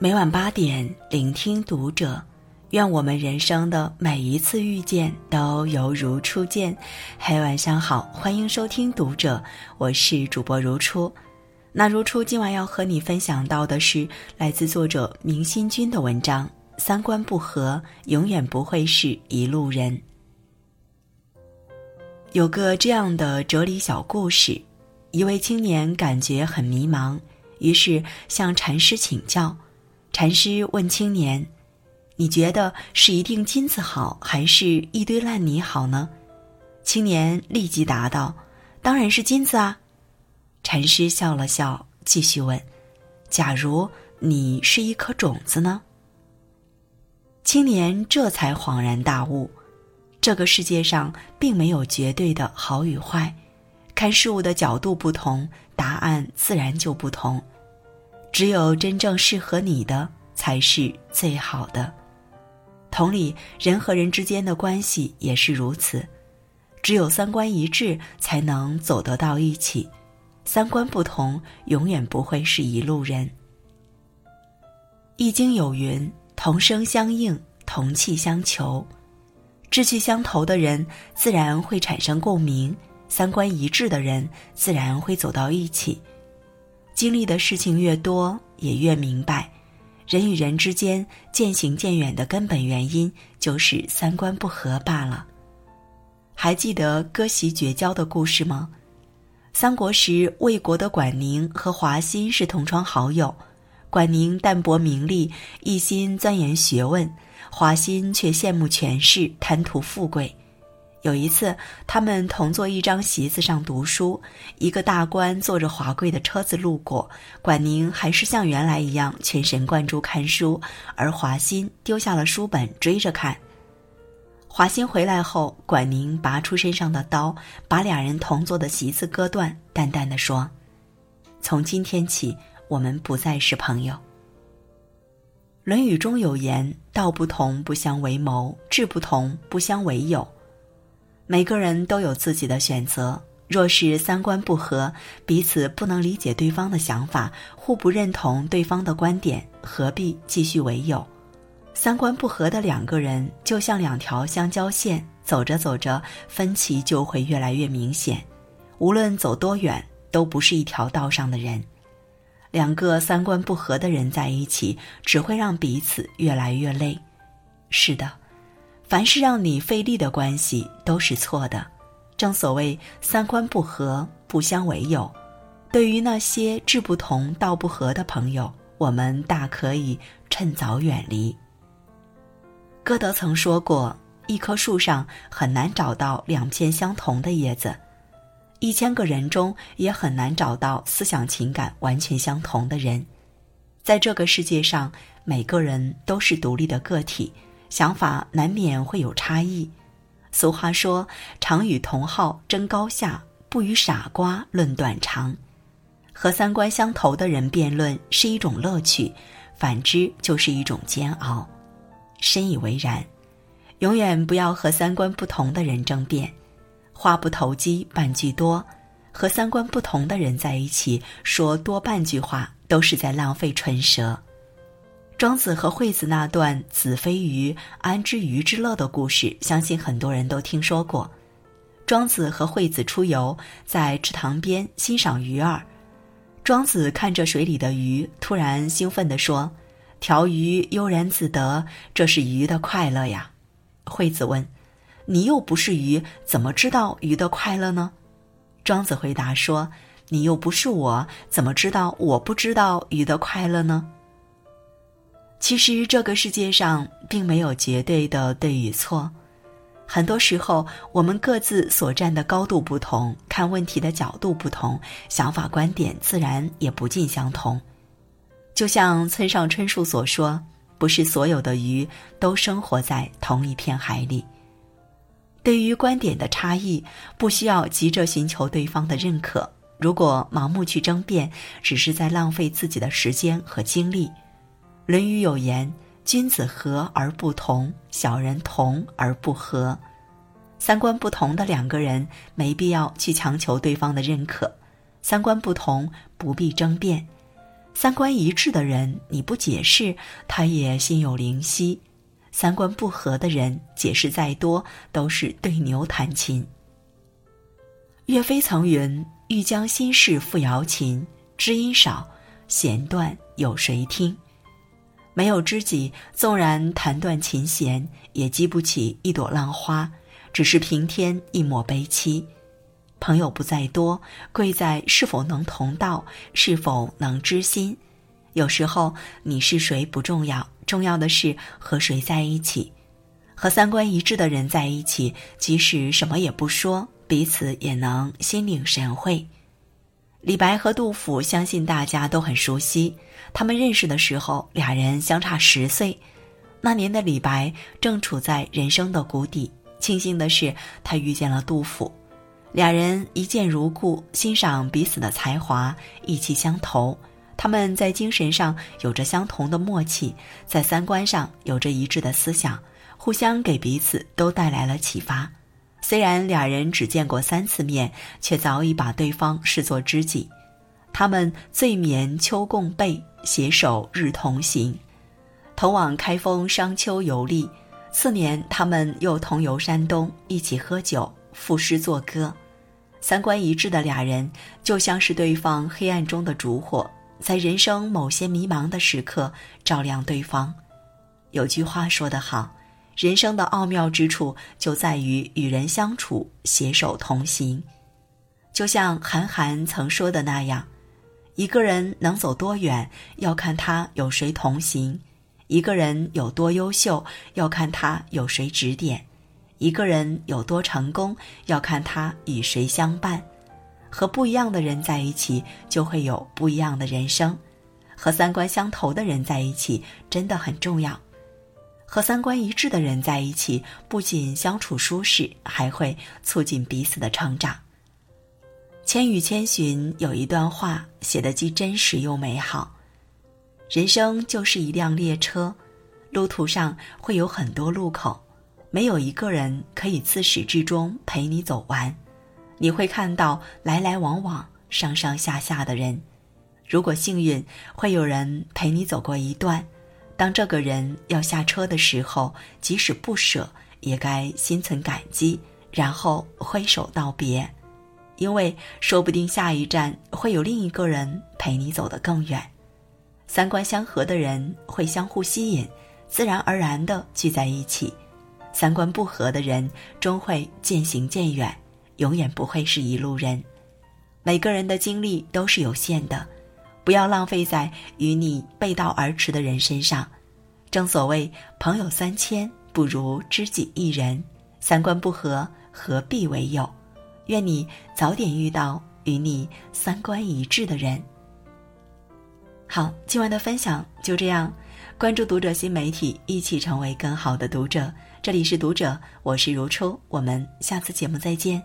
每晚八点，聆听读者。愿我们人生的每一次遇见都犹如初见。嘿，晚上好，欢迎收听读者，我是主播如初。那如初今晚要和你分享到的是来自作者明心君的文章：三观不合，永远不会是一路人。有个这样的哲理小故事：一位青年感觉很迷茫，于是向禅师请教。禅师问青年：“你觉得是一锭金子好，还是一堆烂泥好呢？”青年立即答道：“当然是金子啊！”禅师笑了笑，继续问：“假如你是一颗种子呢？”青年这才恍然大悟。这个世界上并没有绝对的好与坏，看事物的角度不同，答案自然就不同。只有真正适合你的才是最好的。同理，人和人之间的关系也是如此，只有三观一致才能走得到一起，三观不同永远不会是一路人。《易经》有云：“同声相应，同气相求。”志趣相投的人自然会产生共鸣，三观一致的人自然会走到一起。经历的事情越多，也越明白，人与人之间渐行渐远的根本原因就是三观不合罢了。还记得割席绝交的故事吗？三国时，魏国的管宁和华歆是同窗好友，管宁淡泊名利，一心钻研学问。华歆却羡慕权势，贪图富贵。有一次，他们同坐一张席子上读书，一个大官坐着华贵的车子路过，管宁还是像原来一样全神贯注看书，而华歆丢下了书本追着看。华歆回来后，管宁拔出身上的刀，把两人同坐的席子割断，淡淡的说：“从今天起，我们不再是朋友。”《论语》中有言：“道不同，不相为谋；志不同，不相为友。”每个人都有自己的选择。若是三观不合，彼此不能理解对方的想法，互不认同对方的观点，何必继续为友？三观不合的两个人，就像两条相交线，走着走着，分歧就会越来越明显。无论走多远，都不是一条道上的人。两个三观不合的人在一起，只会让彼此越来越累。是的，凡是让你费力的关系都是错的。正所谓三观不合不相为友。对于那些志不同道不合的朋友，我们大可以趁早远离。歌德曾说过：“一棵树上很难找到两片相同的叶子。”一千个人中也很难找到思想情感完全相同的人，在这个世界上，每个人都是独立的个体，想法难免会有差异。俗话说：“常与同好争高下，不与傻瓜论短长。”和三观相投的人辩论是一种乐趣，反之就是一种煎熬。深以为然，永远不要和三观不同的人争辩。话不投机半句多，和三观不同的人在一起说多半句话，都是在浪费唇舌。庄子和惠子那段“子非鱼，安知鱼之乐”的故事，相信很多人都听说过。庄子和惠子出游，在池塘边欣赏鱼儿。庄子看着水里的鱼，突然兴奋地说：“条鱼悠然自得，这是鱼的快乐呀。”惠子问。你又不是鱼，怎么知道鱼的快乐呢？庄子回答说：“你又不是我，怎么知道我不知道鱼的快乐呢？”其实这个世界上并没有绝对的对与错，很多时候我们各自所站的高度不同，看问题的角度不同，想法观点自然也不尽相同。就像村上春树所说：“不是所有的鱼都生活在同一片海里。”对于观点的差异，不需要急着寻求对方的认可。如果盲目去争辩，只是在浪费自己的时间和精力。《论语》有言：“君子和而不同，小人同而不和。”三观不同的两个人，没必要去强求对方的认可；三观不同，不必争辩；三观一致的人，你不解释，他也心有灵犀；三观不合的人，解释再多都是对牛弹琴。岳飞曾云：“欲将心事付瑶琴，知音少，弦断有谁听？”没有知己，纵然弹断琴弦，也激不起一朵浪花，只是平添一抹悲戚。朋友不在多，贵在是否能同道，是否能知心。有时候你是谁不重要，重要的是和谁在一起。和三观一致的人在一起，即使什么也不说，彼此也能心领神会。李白和杜甫，相信大家都很熟悉。他们认识的时候，俩人相差十岁。那年的李白正处在人生的谷底，庆幸的是他遇见了杜甫，俩人一见如故，欣赏彼此的才华，意气相投。他们在精神上有着相同的默契，在三观上有着一致的思想，互相给彼此都带来了启发。虽然俩人只见过三次面，却早已把对方视作知己。他们醉眠秋共被，携手日同行，同往开封商丘游历。次年，他们又同游山东，一起喝酒、赋诗作歌。三观一致的俩人，就像是对方黑暗中的烛火，在人生某些迷茫的时刻照亮对方。有句话说得好。人生的奥妙之处就在于与人相处，携手同行。就像韩寒曾说的那样，一个人能走多远，要看他有谁同行；一个人有多优秀，要看他有谁指点；一个人有多成功，要看他与谁相伴。和不一样的人在一起，就会有不一样的人生。和三观相投的人在一起，真的很重要。和三观一致的人在一起，不仅相处舒适，还会促进彼此的成长。《千与千寻》有一段话写的既真实又美好：人生就是一辆列车，路途上会有很多路口，没有一个人可以自始至终陪你走完。你会看到来来往往、上上下下的人，如果幸运，会有人陪你走过一段。当这个人要下车的时候，即使不舍，也该心存感激，然后挥手道别，因为说不定下一站会有另一个人陪你走得更远。三观相合的人会相互吸引，自然而然地聚在一起；三观不合的人终会渐行渐远，永远不会是一路人。每个人的精力都是有限的。不要浪费在与你背道而驰的人身上。正所谓朋友三千，不如知己一人。三观不合，何必为友？愿你早点遇到与你三观一致的人。好，今晚的分享就这样。关注读者新媒体，一起成为更好的读者。这里是读者，我是如初，我们下次节目再见。